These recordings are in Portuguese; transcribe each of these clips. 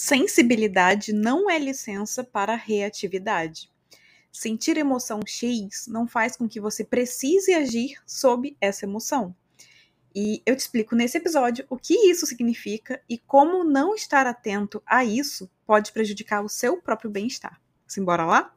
Sensibilidade não é licença para reatividade. Sentir emoção X não faz com que você precise agir sob essa emoção. E eu te explico nesse episódio o que isso significa e como não estar atento a isso pode prejudicar o seu próprio bem-estar. Simbora lá?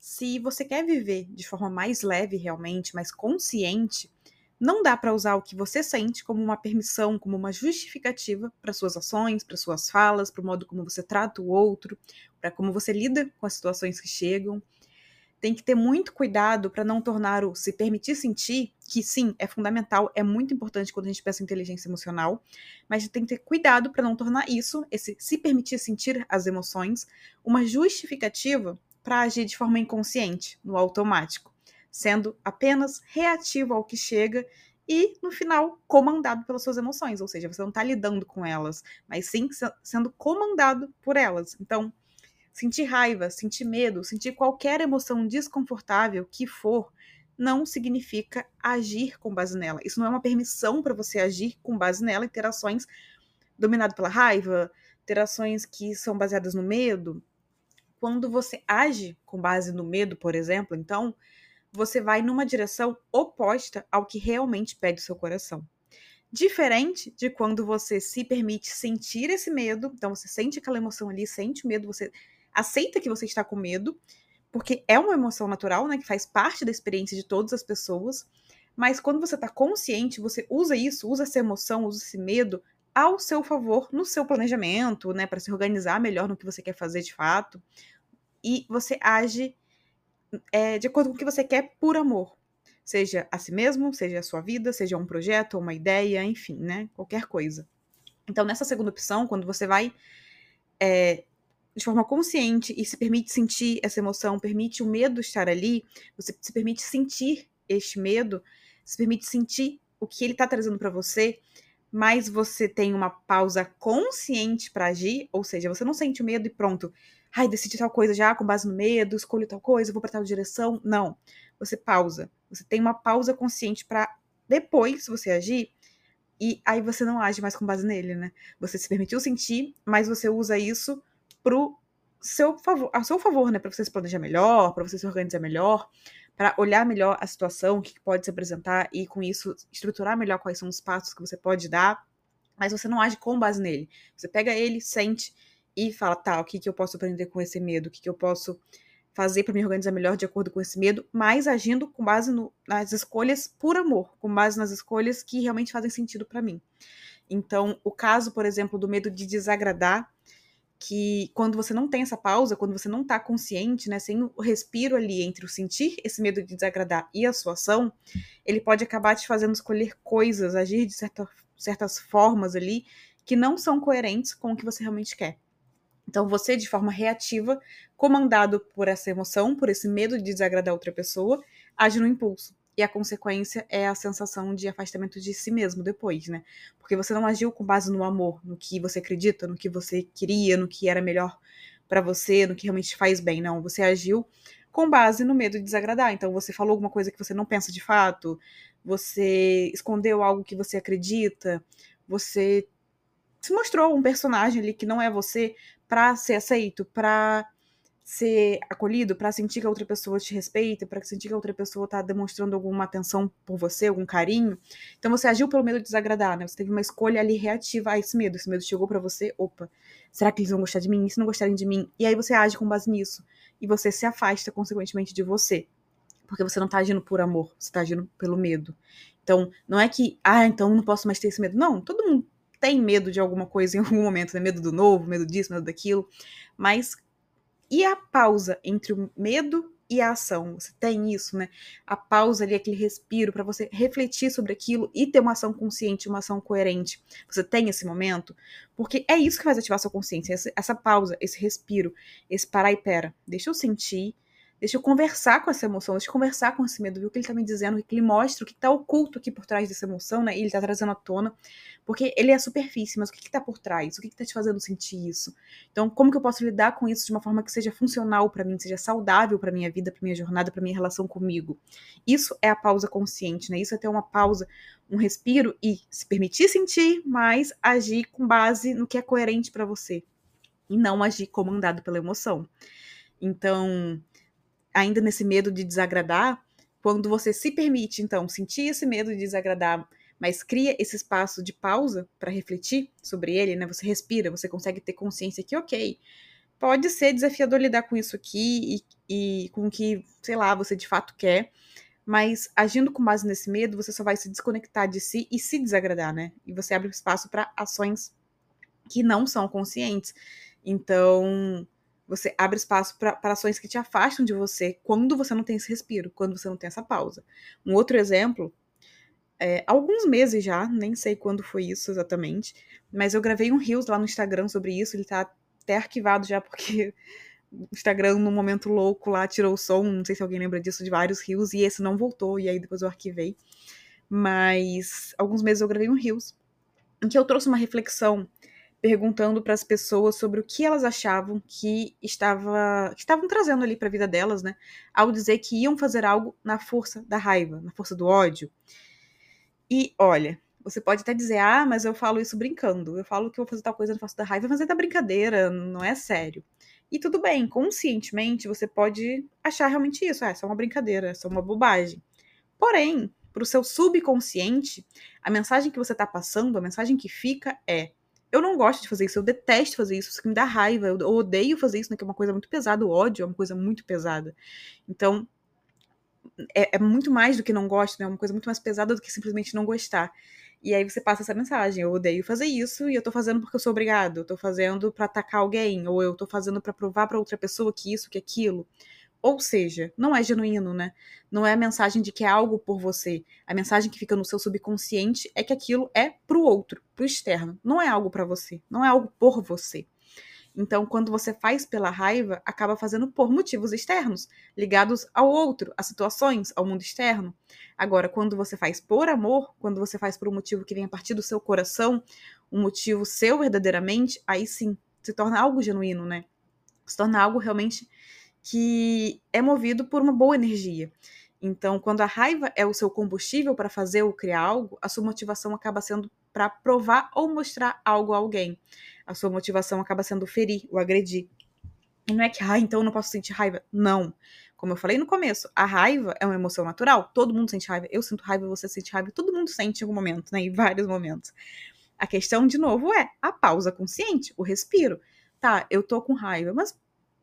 Se você quer viver de forma mais leve realmente, mais consciente, não dá para usar o que você sente como uma permissão, como uma justificativa para suas ações, para suas falas, para o modo como você trata o outro, para como você lida com as situações que chegam. Tem que ter muito cuidado para não tornar o se permitir sentir, que sim, é fundamental, é muito importante quando a gente pensa em inteligência emocional, mas tem que ter cuidado para não tornar isso, esse se permitir sentir as emoções, uma justificativa para agir de forma inconsciente, no automático, sendo apenas reativo ao que chega e, no final, comandado pelas suas emoções, ou seja, você não está lidando com elas, mas sim sendo comandado por elas. Então, sentir raiva, sentir medo, sentir qualquer emoção desconfortável que for, não significa agir com base nela. Isso não é uma permissão para você agir com base nela e ter ações dominadas pela raiva, ter ações que são baseadas no medo, quando você age com base no medo, por exemplo, então você vai numa direção oposta ao que realmente pede o seu coração. Diferente de quando você se permite sentir esse medo, então você sente aquela emoção ali, sente o medo, você aceita que você está com medo, porque é uma emoção natural, né, que faz parte da experiência de todas as pessoas. Mas quando você está consciente, você usa isso, usa essa emoção, usa esse medo ao seu favor no seu planejamento, né, para se organizar melhor no que você quer fazer de fato. E você age é, de acordo com o que você quer por amor. Seja a si mesmo, seja a sua vida, seja um projeto, uma ideia, enfim, né? Qualquer coisa. Então, nessa segunda opção, quando você vai é, de forma consciente e se permite sentir essa emoção, permite o medo estar ali, você se permite sentir este medo, se permite sentir o que ele está trazendo para você, mas você tem uma pausa consciente para agir, ou seja, você não sente o medo e pronto, ai, decidi tal coisa já com base no medo, escolho tal coisa, vou para tal direção. Não. Você pausa. Você tem uma pausa consciente para depois você agir e aí você não age mais com base nele, né? Você se permitiu sentir, mas você usa isso pro seu favor, a seu favor, né, para você se planejar melhor, para você se organizar melhor, para olhar melhor a situação, o que pode se apresentar e com isso estruturar melhor quais são os passos que você pode dar, mas você não age com base nele. Você pega ele, sente e fala, tá, o que, que eu posso aprender com esse medo? O que, que eu posso fazer para me organizar melhor de acordo com esse medo, mas agindo com base no, nas escolhas por amor, com base nas escolhas que realmente fazem sentido para mim. Então, o caso, por exemplo, do medo de desagradar, que quando você não tem essa pausa, quando você não está consciente, né, sem o respiro ali entre o sentir esse medo de desagradar e a sua ação, ele pode acabar te fazendo escolher coisas, agir de certa, certas formas ali que não são coerentes com o que você realmente quer. Então, você, de forma reativa, comandado por essa emoção, por esse medo de desagradar outra pessoa, age no impulso. E a consequência é a sensação de afastamento de si mesmo depois, né? Porque você não agiu com base no amor, no que você acredita, no que você queria, no que era melhor para você, no que realmente faz bem. Não, você agiu com base no medo de desagradar. Então, você falou alguma coisa que você não pensa de fato, você escondeu algo que você acredita, você se mostrou um personagem ali que não é você para ser aceito, para ser acolhido, para sentir que a outra pessoa te respeita, para sentir que a outra pessoa tá demonstrando alguma atenção por você, algum carinho. Então você agiu pelo medo de desagradar, né? Você teve uma escolha ali reativa a esse medo. Esse medo chegou para você, opa, será que eles vão gostar de mim? E se não gostarem de mim? E aí você age com base nisso. E você se afasta, consequentemente, de você. Porque você não tá agindo por amor, você tá agindo pelo medo. Então, não é que, ah, então não posso mais ter esse medo. Não, todo mundo tem medo de alguma coisa em algum momento, né? Medo do novo, medo disso, medo daquilo. Mas e a pausa entre o medo e a ação. Você tem isso, né? A pausa ali, aquele respiro para você refletir sobre aquilo e ter uma ação consciente, uma ação coerente. Você tem esse momento? Porque é isso que faz ativar sua consciência, essa, essa pausa, esse respiro, esse parar e pera. Deixa eu sentir, Deixa eu conversar com essa emoção, deixa eu conversar com esse medo, ver o que ele tá me dizendo, o que ele mostra, o que tá oculto aqui por trás dessa emoção, né? E ele tá trazendo à tona. Porque ele é a superfície, mas o que, que tá por trás? O que, que tá te fazendo sentir isso? Então, como que eu posso lidar com isso de uma forma que seja funcional para mim, seja saudável para minha vida, para minha jornada, para minha relação comigo? Isso é a pausa consciente, né? Isso é ter uma pausa, um respiro e se permitir sentir, mas agir com base no que é coerente para você. E não agir comandado pela emoção. Então, ainda nesse medo de desagradar, quando você se permite, então, sentir esse medo de desagradar, mas cria esse espaço de pausa para refletir sobre ele, né? Você respira, você consegue ter consciência que, ok, pode ser desafiador lidar com isso aqui e, e com o que, sei lá, você de fato quer, mas agindo com base nesse medo, você só vai se desconectar de si e se desagradar, né? E você abre espaço para ações que não são conscientes. Então, você abre espaço para ações que te afastam de você quando você não tem esse respiro, quando você não tem essa pausa. Um outro exemplo, é, alguns meses já, nem sei quando foi isso exatamente, mas eu gravei um Reels lá no Instagram sobre isso, ele tá até arquivado já, porque o Instagram, no momento louco lá, tirou o som, não sei se alguém lembra disso, de vários Reels, e esse não voltou, e aí depois eu arquivei. Mas alguns meses eu gravei um Reels, em que eu trouxe uma reflexão perguntando para as pessoas sobre o que elas achavam que estava que estavam trazendo ali para a vida delas, né? Ao dizer que iam fazer algo na força da raiva, na força do ódio. E olha, você pode até dizer: "Ah, mas eu falo isso brincando. Eu falo que vou fazer tal coisa na força da raiva, mas é da brincadeira, não é sério". E tudo bem, conscientemente você pode achar realmente isso, ah, é só uma brincadeira, é só uma bobagem. Porém, para o seu subconsciente, a mensagem que você está passando, a mensagem que fica é: eu não gosto de fazer isso, eu detesto fazer isso, isso que me dá raiva, eu, odeio fazer isso, né, que é uma coisa muito pesada, o ódio é uma coisa muito pesada. Então, é, é, muito mais do que não gosto, né, é uma coisa muito mais pesada do que simplesmente não gostar. E aí você passa essa mensagem, eu odeio fazer isso e eu tô fazendo porque eu sou obrigado, eu tô fazendo para atacar alguém, ou eu tô fazendo para provar para outra pessoa que isso, que aquilo. Ou seja, não é genuíno, né? Não é a mensagem de que é algo por você. A mensagem que fica no seu subconsciente é que aquilo é pro outro, pro externo. Não é algo para você, não é algo por você. Então, quando você faz pela raiva, acaba fazendo por motivos externos, ligados ao outro, a situações, ao mundo externo. Agora, quando você faz por amor, quando você faz por um motivo que vem a partir do seu coração, um motivo seu verdadeiramente, aí sim, se torna algo genuíno, né? Se torna algo realmente que é movido por uma boa energia. Então, quando a raiva é o seu combustível para fazer ou criar algo, a sua motivação acaba sendo para provar ou mostrar algo a alguém. A sua motivação acaba sendo ferir ou agredir. E não é que, ah, então eu não posso sentir raiva. Não. Como eu falei no começo, a raiva é uma emoção natural. Todo mundo sente raiva. Eu sinto raiva, você sente raiva. Todo mundo sente em algum momento, né? Em vários momentos. A questão, de novo, é a pausa consciente, o respiro. Tá, eu tô com raiva, mas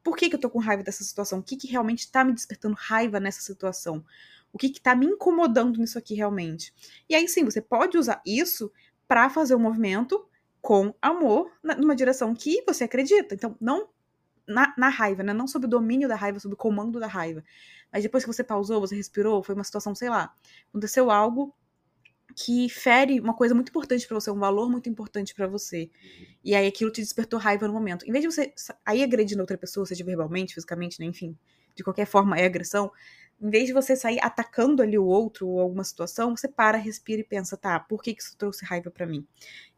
por que, que eu tô com raiva dessa situação? O que, que realmente tá me despertando raiva nessa situação? O que, que tá me incomodando nisso aqui realmente? E aí sim, você pode usar isso para fazer um movimento com amor numa direção que você acredita. Então, não na, na, raiva, né? Não sob o domínio da raiva, sob o comando da raiva. Mas depois que você pausou, você respirou, foi uma situação, sei lá, aconteceu algo que fere uma coisa muito importante para você, um valor muito importante para você. E aí aquilo te despertou raiva no momento. Em vez de você aí agredindo outra pessoa, seja verbalmente, fisicamente, né, enfim, de qualquer forma é agressão, em vez de você sair atacando ali o outro ou alguma situação, você para, respira e pensa, tá, por que, que isso trouxe raiva para mim?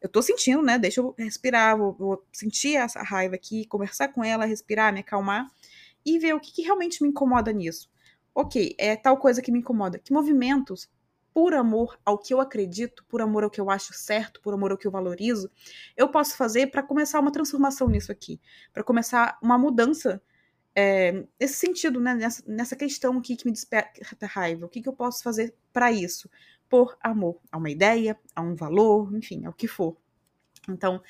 Eu tô sentindo, né? Deixa eu respirar, vou, vou, sentir essa raiva aqui, conversar com ela, respirar, me acalmar e ver o que, que realmente me incomoda nisso. Ok, é tal coisa que me incomoda. Que movimentos por amor ao que eu acredito, por amor ao que eu acho certo, por amor ao que eu valorizo, eu posso fazer para começar uma transformação nisso aqui, para começar uma mudança é, nesse sentido, né, nessa, nessa questão aqui que me desperta raiva. O que, que eu posso fazer para isso? Por amor a uma ideia, a um valor, enfim, ao que for. Então,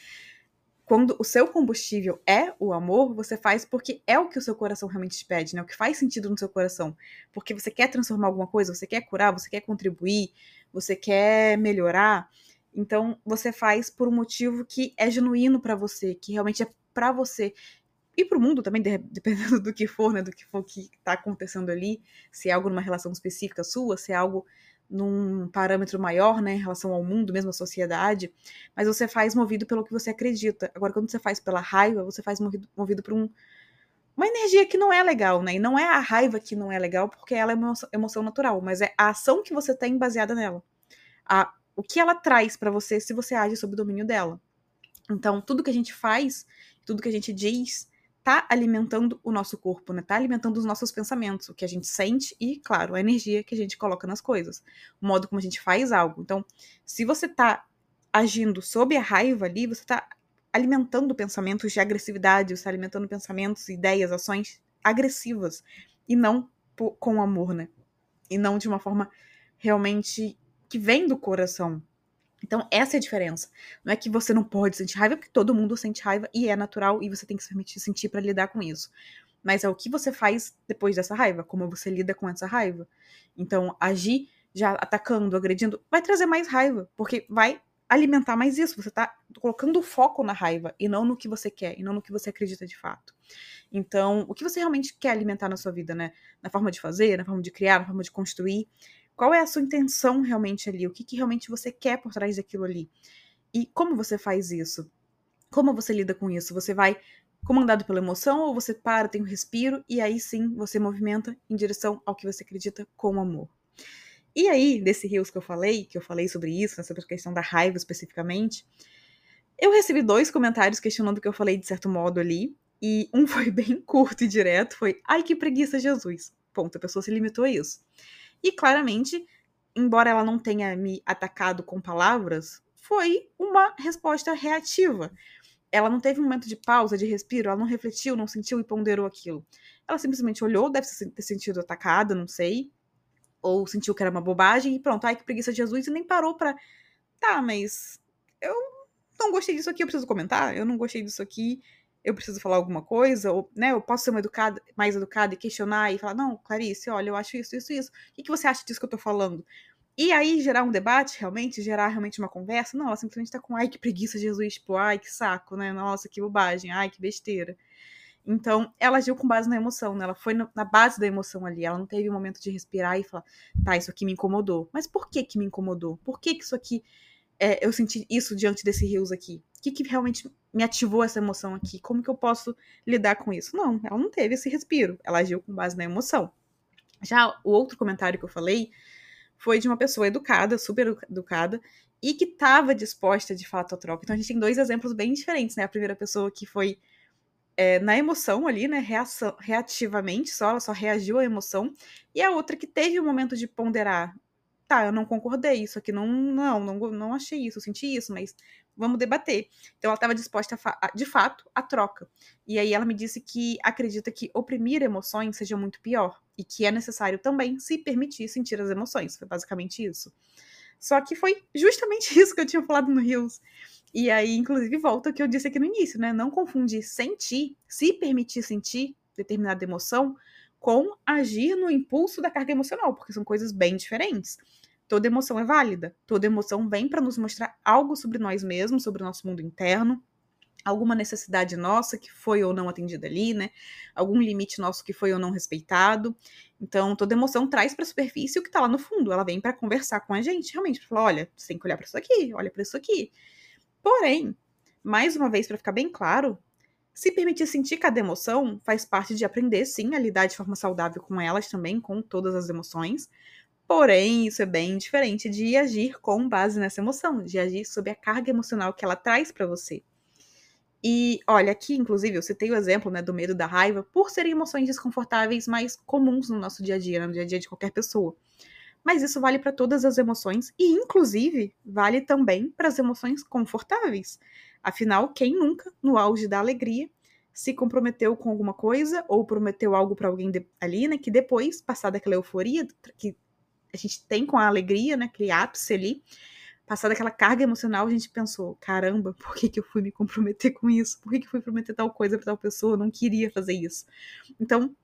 quando o seu combustível é o amor, você faz porque é o que o seu coração realmente te pede, né? O que faz sentido no seu coração. Porque você quer transformar alguma coisa, você quer curar, você quer contribuir, você quer melhorar. Então, você faz por um motivo que é genuíno para você, que realmente é para você. e para o mundo também, dependendo do que for, né, do que for que está acontecendo ali, se é algo numa relação específica sua, se é algo num parâmetro maior, né, em relação ao mundo, mesmo à sociedade, mas você faz movido pelo que você acredita. Agora, quando você faz pela raiva, você faz movido, movido por um, uma energia que não é legal, né? E não é a raiva que não é legal, porque ela é uma emoção natural, mas é a ação que você tem baseada nela. A, o que ela traz para você se você age sob o domínio dela. Então, tudo que a gente faz, tudo que a gente diz, tá alimentando o nosso corpo, né? Tá alimentando os nossos pensamentos, o que a gente sente e, claro, a energia que a gente coloca nas coisas, o modo como a gente faz algo. Então, se você tá agindo sob a raiva ali, você tá alimentando pensamentos de agressividade, você tá alimentando pensamentos, ideias, ações agressivas e não com amor, né? E não de uma forma realmente que vem do coração. Então, essa é a diferença. Não é que você não pode sentir raiva, porque todo mundo sente raiva e é natural e você tem que se permitir sentir para lidar com isso. Mas é o que você faz depois dessa raiva, como você lida com essa raiva. Então, agir já atacando, agredindo, vai trazer mais raiva, porque vai alimentar mais isso. Você tá colocando o foco na raiva e não no que você quer, e não no que você acredita de fato. Então, o que você realmente quer alimentar na sua vida, né? Na forma de fazer, na forma de criar, na forma de construir. Qual é a sua intenção realmente ali? O que, que realmente você quer por trás daquilo ali? E como você faz isso? Como você lida com isso? Você vai comandado pela emoção ou você para, tem um respiro e aí sim você movimenta em direção ao que você acredita com amor? E aí, desse rios que eu falei, que eu falei sobre isso, né, sobre a questão da raiva especificamente, eu recebi dois comentários questionando o que eu falei de certo modo ali, e um foi bem curto e direto, foi, ai que preguiça Jesus. Ponto, a pessoa se limitou a isso. E claramente, embora ela não tenha me atacado com palavras, foi uma resposta reativa. Ela não teve um momento de pausa, de respiro, ela não refletiu, não sentiu e ponderou aquilo. Ela simplesmente olhou, deve ter sentido atacada, não sei. Ou sentiu que era uma bobagem e pronto, ai que preguiça de Jesus, e nem parou pra. Tá, mas eu não gostei disso aqui, eu preciso comentar, eu não gostei disso aqui, eu preciso falar alguma coisa, ou, né, eu posso ser educada, mais educada e questionar e falar, não, Clarice, olha, eu acho isso, isso, isso. O que, que você acha disso que eu tô falando? E aí gerar um debate, realmente, gerar realmente uma conversa. Não, ela simplesmente tá com, ai, que preguiça, Jesus, tipo, ai, que saco, né? Nossa, que bobagem, ai, que besteira. Então, ela agiu com base na emoção, né? Ela foi na base da emoção ali. Ela não teve um momento de respirar e falar, tá, isso aqui me incomodou. Mas por que que me incomodou? Por que que isso aqui, é, eu senti isso diante desse rios aqui? O que, que realmente me ativou essa emoção aqui? Como que eu posso lidar com isso? Não, ela não teve esse respiro. Ela agiu com base na emoção. Já o outro comentário que eu falei foi de uma pessoa educada, super educada, e que estava disposta de fato à troca. Então a gente tem dois exemplos bem diferentes, né? A primeira pessoa que foi é, na emoção ali, né? Reação, reativamente só, ela só reagiu à emoção, e a outra que teve o um momento de ponderar. Tá, eu não concordei, isso aqui não, não, não, não achei isso, eu senti isso, mas vamos debater. Então ela estava disposta, a, de fato, à troca. E aí ela me disse que acredita que oprimir emoções seja muito pior e que é necessário também se permitir sentir as emoções. Foi basicamente isso. Só que foi justamente isso que eu tinha falado no Rios. E aí, inclusive, volta o que eu disse aqui no início, né? Não confundir sentir, se permitir sentir determinada emoção, com agir no impulso da carga emocional, porque são coisas bem diferentes. Toda emoção é válida. Toda emoção vem para nos mostrar algo sobre nós mesmos, sobre o nosso mundo interno, alguma necessidade nossa que foi ou não atendida ali, né? Algum limite nosso que foi ou não respeitado. Então, toda emoção traz para a superfície o que está lá no fundo. Ela vem para conversar com a gente, realmente, falar, olha, você tem que olhar para isso aqui, olha para isso aqui. Porém, mais uma vez para ficar bem claro, se permitir sentir cada emoção faz parte de aprender, sim, a lidar de forma saudável com elas também, com todas as emoções, Porém, isso é bem diferente de agir com base nessa emoção, de agir sob a carga emocional que ela traz para você. E olha, aqui, inclusive, eu citei o exemplo né, do medo da raiva por serem emoções desconfortáveis mais comuns no nosso dia a dia, né, no dia a dia de qualquer pessoa. Mas isso vale para todas as emoções e, inclusive, vale também para as emoções confortáveis. Afinal, quem nunca, no auge da alegria, se comprometeu com alguma coisa ou prometeu algo para alguém ali, né, que depois, passada aquela euforia, que a gente tem com a alegria, né? Aquele ápice ali. Passada aquela carga emocional, a gente pensou: caramba, por que, que eu fui me comprometer com isso? Por que, que eu fui prometer tal coisa para tal pessoa? Eu não queria fazer isso. Então,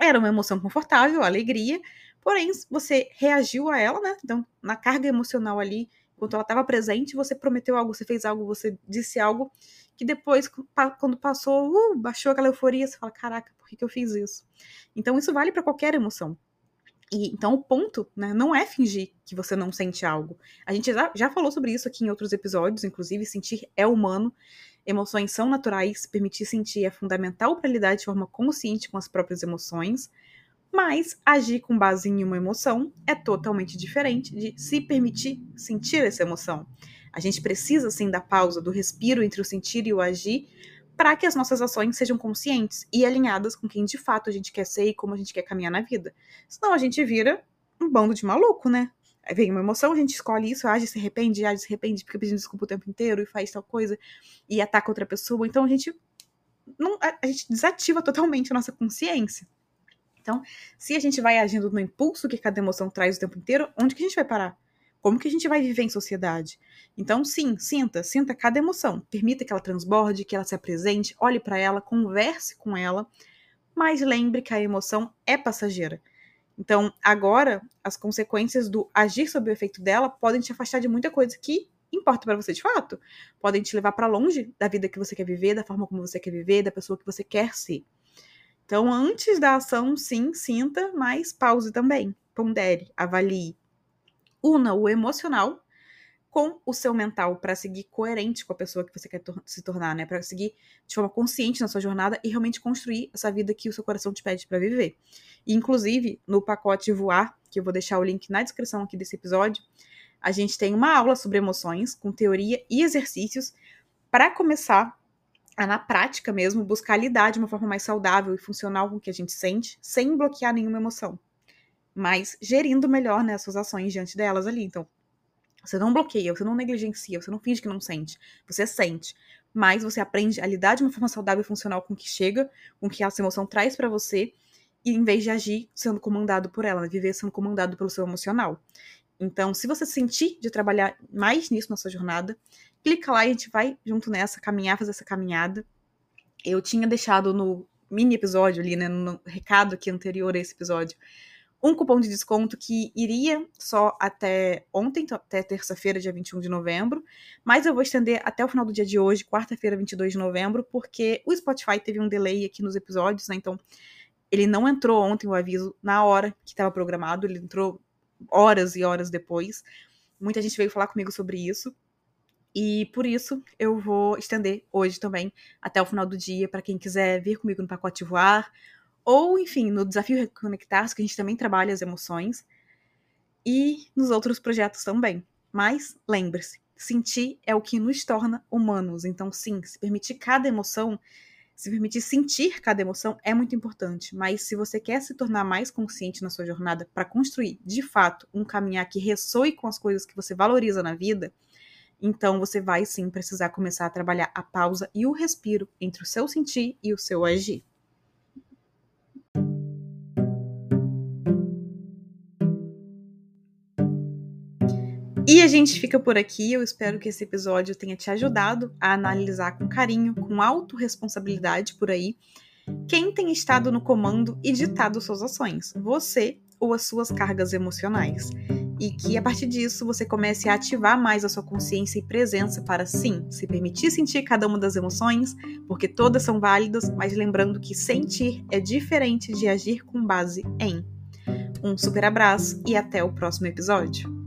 era uma emoção confortável, alegria, porém você reagiu a ela, né? Então, na carga emocional ali, enquanto ela estava presente, você prometeu algo, você fez algo, você disse algo que depois, quando passou, uh, baixou aquela euforia, você fala: caraca, por que, que eu fiz isso? Então, isso vale para qualquer emoção. E, então, o ponto né, não é fingir que você não sente algo. A gente já, já falou sobre isso aqui em outros episódios, inclusive, sentir é humano. Emoções são naturais, permitir sentir é fundamental para lidar de forma consciente com as próprias emoções, mas agir com base em uma emoção é totalmente diferente de se permitir sentir essa emoção. A gente precisa sim da pausa, do respiro entre o sentir e o agir, para que as nossas ações sejam conscientes e alinhadas com quem de fato a gente quer ser e como a gente quer caminhar na vida. Senão a gente vira um bando de maluco, né? Aí vem uma emoção, a gente escolhe isso, age, se arrepende, age, se arrepende, fica pedindo desculpa o tempo inteiro e faz tal coisa e ataca outra pessoa. Então a gente não, a, a gente desativa totalmente a nossa consciência. Então, se a gente vai agindo no impulso que cada emoção traz o tempo inteiro, onde que a gente vai parar? Como que a gente vai viver em sociedade? Então, sim, sinta, sinta cada emoção. Permita que ela transborde, que ela se apresente, olhe para ela, converse com ela, mas lembre que a emoção é passageira. Então, agora, as consequências do agir sob o efeito dela podem te afastar de muita coisa que importa para você de fato. Podem te levar para longe da vida que você quer viver, da forma como você quer viver, da pessoa que você quer ser. Então, antes da ação, sim, sinta, mas pause também. Pondere, avalie. Una o emocional com o seu mental para seguir coerente com a pessoa que você quer tor se tornar, né? Para seguir de forma consciente na sua jornada e realmente construir essa vida que o seu coração te pede para viver. E, inclusive, no pacote Voar, que eu vou deixar o link na descrição aqui desse episódio, a gente tem uma aula sobre emoções com teoria e exercícios para começar a, na prática mesmo, buscar lidar de uma forma mais saudável e funcional com o que a gente sente, sem bloquear nenhuma emoção, mas gerindo melhor né, as suas ações diante delas ali. Então, você não bloqueia, você não negligencia, você não finge que não sente, você sente. Mas você aprende a lidar de uma forma saudável e funcional com o que chega, com o que essa emoção traz para você, e em vez de agir sendo comandado por ela, né, viver sendo comandado pelo seu emocional. Então, se você sentir de trabalhar mais nisso na sua jornada, clica lá e a gente vai junto nessa, caminhar, fazer essa caminhada. Eu tinha deixado no mini episódio ali, né, no recado aqui anterior a esse episódio, um cupom de desconto que iria só até ontem, então até terça-feira, dia 21 de novembro, mas eu vou estender até o final do dia de hoje, quarta-feira, 22 de novembro, porque o Spotify teve um delay aqui nos episódios, né, então ele não entrou ontem o aviso na hora que estava programado, ele entrou horas e horas depois. Muita gente veio falar comigo sobre isso. E por isso eu vou estender hoje também até o final do dia para quem quiser vir comigo no pacote voar ou enfim, no desafio reconectar, que a gente também trabalha as emoções e nos outros projetos também. Mas lembre-se, sentir é o que nos torna humanos. Então, sim, se permitir cada emoção se permitir sentir cada emoção é muito importante, mas se você quer se tornar mais consciente na sua jornada para construir, de fato, um caminhar que ressoe com as coisas que você valoriza na vida, então você vai sim precisar começar a trabalhar a pausa e o respiro entre o seu sentir e o seu agir. E a gente fica por aqui. Eu espero que esse episódio tenha te ajudado a analisar com carinho, com autorresponsabilidade por aí, quem tem estado no comando e ditado suas ações, você ou as suas cargas emocionais. E que a partir disso você comece a ativar mais a sua consciência e presença para sim, se permitir sentir cada uma das emoções, porque todas são válidas, mas lembrando que sentir é diferente de agir com base em. Um super abraço e até o próximo episódio.